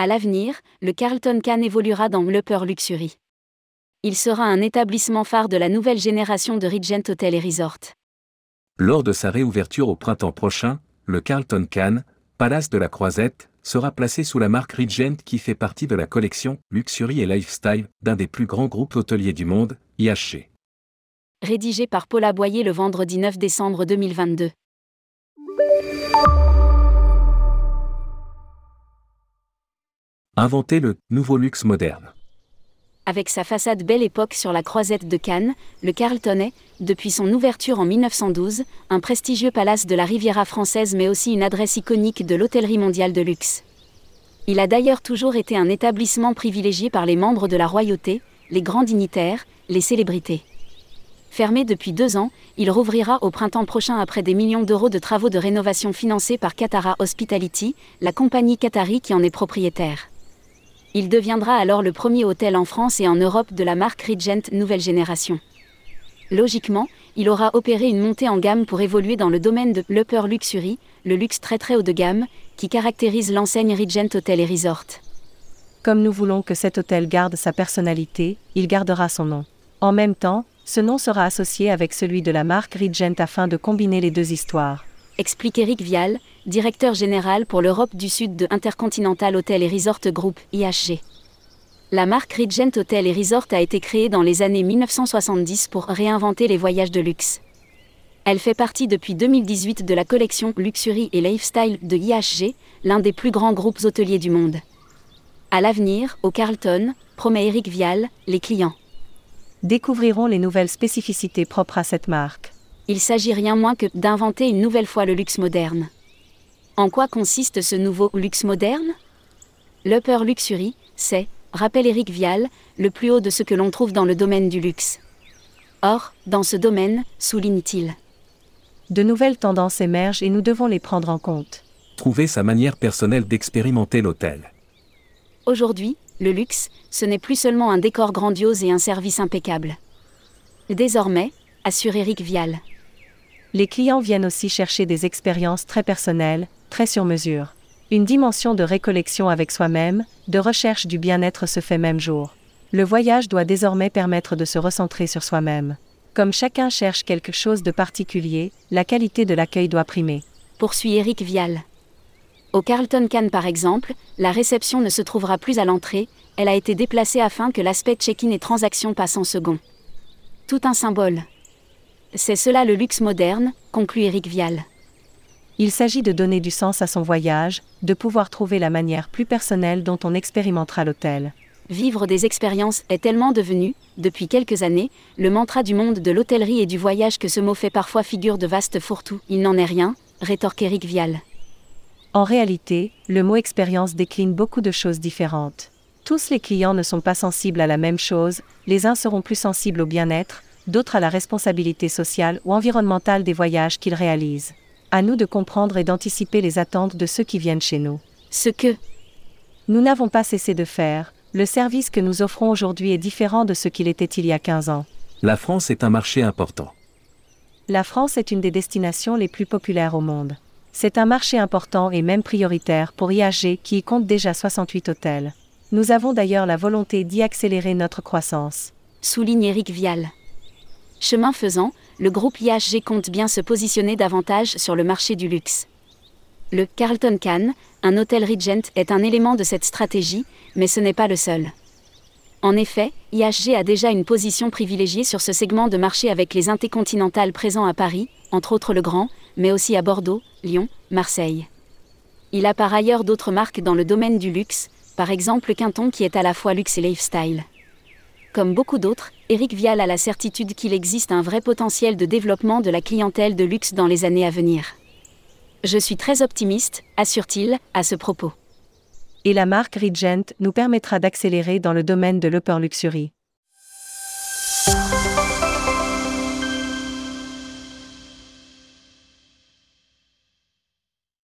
À l'avenir, le Carlton Cannes évoluera dans l'Upper Luxury. Il sera un établissement phare de la nouvelle génération de Regent Hotel et Resort. Lors de sa réouverture au printemps prochain, le Carlton Cannes, Palace de la Croisette, sera placé sous la marque Regent qui fait partie de la collection Luxury et Lifestyle d'un des plus grands groupes hôteliers du monde, IHG. Rédigé par Paula Boyer le vendredi 9 décembre 2022. Inventer le nouveau luxe moderne. Avec sa façade Belle Époque sur la croisette de Cannes, le Carlton est, depuis son ouverture en 1912, un prestigieux palace de la Riviera française mais aussi une adresse iconique de l'hôtellerie mondiale de luxe. Il a d'ailleurs toujours été un établissement privilégié par les membres de la royauté, les grands dignitaires, les célébrités. Fermé depuis deux ans, il rouvrira au printemps prochain après des millions d'euros de travaux de rénovation financés par Qatara Hospitality, la compagnie qatari qui en est propriétaire. Il deviendra alors le premier hôtel en France et en Europe de la marque Regent Nouvelle Génération. Logiquement, il aura opéré une montée en gamme pour évoluer dans le domaine de l'upper luxury, le luxe très très haut de gamme, qui caractérise l'enseigne Regent Hotel et Resort. Comme nous voulons que cet hôtel garde sa personnalité, il gardera son nom. En même temps, ce nom sera associé avec celui de la marque Regent afin de combiner les deux histoires. Explique Eric Vial, directeur général pour l'Europe du Sud de Intercontinental Hotel et Resort Group, IHG. La marque Regent Hotel et Resort a été créée dans les années 1970 pour réinventer les voyages de luxe. Elle fait partie depuis 2018 de la collection Luxury et Lifestyle de IHG, l'un des plus grands groupes hôteliers du monde. À l'avenir, au Carlton, promet Eric Vial, les clients découvriront les nouvelles spécificités propres à cette marque. Il s'agit rien moins que d'inventer une nouvelle fois le luxe moderne. En quoi consiste ce nouveau luxe moderne? L'Upper Luxury, c'est, rappelle Eric Vial, le plus haut de ce que l'on trouve dans le domaine du luxe. Or, dans ce domaine, souligne-t-il. De nouvelles tendances émergent et nous devons les prendre en compte. Trouver sa manière personnelle d'expérimenter l'hôtel. Aujourd'hui, le luxe, ce n'est plus seulement un décor grandiose et un service impeccable. Désormais, assure Eric Vial. Les clients viennent aussi chercher des expériences très personnelles, très sur mesure. Une dimension de récollection avec soi-même, de recherche du bien-être se fait même jour. Le voyage doit désormais permettre de se recentrer sur soi-même. Comme chacun cherche quelque chose de particulier, la qualité de l'accueil doit primer. Poursuit Eric Vial. Au Carlton Cannes par exemple, la réception ne se trouvera plus à l'entrée, elle a été déplacée afin que l'aspect check-in et transaction passe en second. Tout un symbole. C'est cela le luxe moderne, conclut Eric Vial. Il s'agit de donner du sens à son voyage, de pouvoir trouver la manière plus personnelle dont on expérimentera l'hôtel. Vivre des expériences est tellement devenu, depuis quelques années, le mantra du monde de l'hôtellerie et du voyage que ce mot fait parfois figure de vaste fourre-tout. Il n'en est rien, rétorque Eric Vial. En réalité, le mot expérience décline beaucoup de choses différentes. Tous les clients ne sont pas sensibles à la même chose, les uns seront plus sensibles au bien-être, d'autres à la responsabilité sociale ou environnementale des voyages qu'ils réalisent. À nous de comprendre et d'anticiper les attentes de ceux qui viennent chez nous. Ce que nous n'avons pas cessé de faire, le service que nous offrons aujourd'hui est différent de ce qu'il était il y a 15 ans. La France est un marché important. La France est une des destinations les plus populaires au monde. C'est un marché important et même prioritaire pour IAG qui y compte déjà 68 hôtels. Nous avons d'ailleurs la volonté d'y accélérer notre croissance. Souligne Eric Vial. Chemin faisant, le groupe IHG compte bien se positionner davantage sur le marché du luxe. Le Carlton Cannes, un hôtel Regent, est un élément de cette stratégie, mais ce n'est pas le seul. En effet, IHG a déjà une position privilégiée sur ce segment de marché avec les intercontinentales présents à Paris, entre autres le Grand, mais aussi à Bordeaux, Lyon, Marseille. Il a par ailleurs d'autres marques dans le domaine du luxe, par exemple Quinton qui est à la fois luxe et lifestyle. Comme beaucoup d'autres, Eric Vial a la certitude qu'il existe un vrai potentiel de développement de la clientèle de luxe dans les années à venir. Je suis très optimiste, assure-t-il, à ce propos. Et la marque Regent nous permettra d'accélérer dans le domaine de l'upper luxury.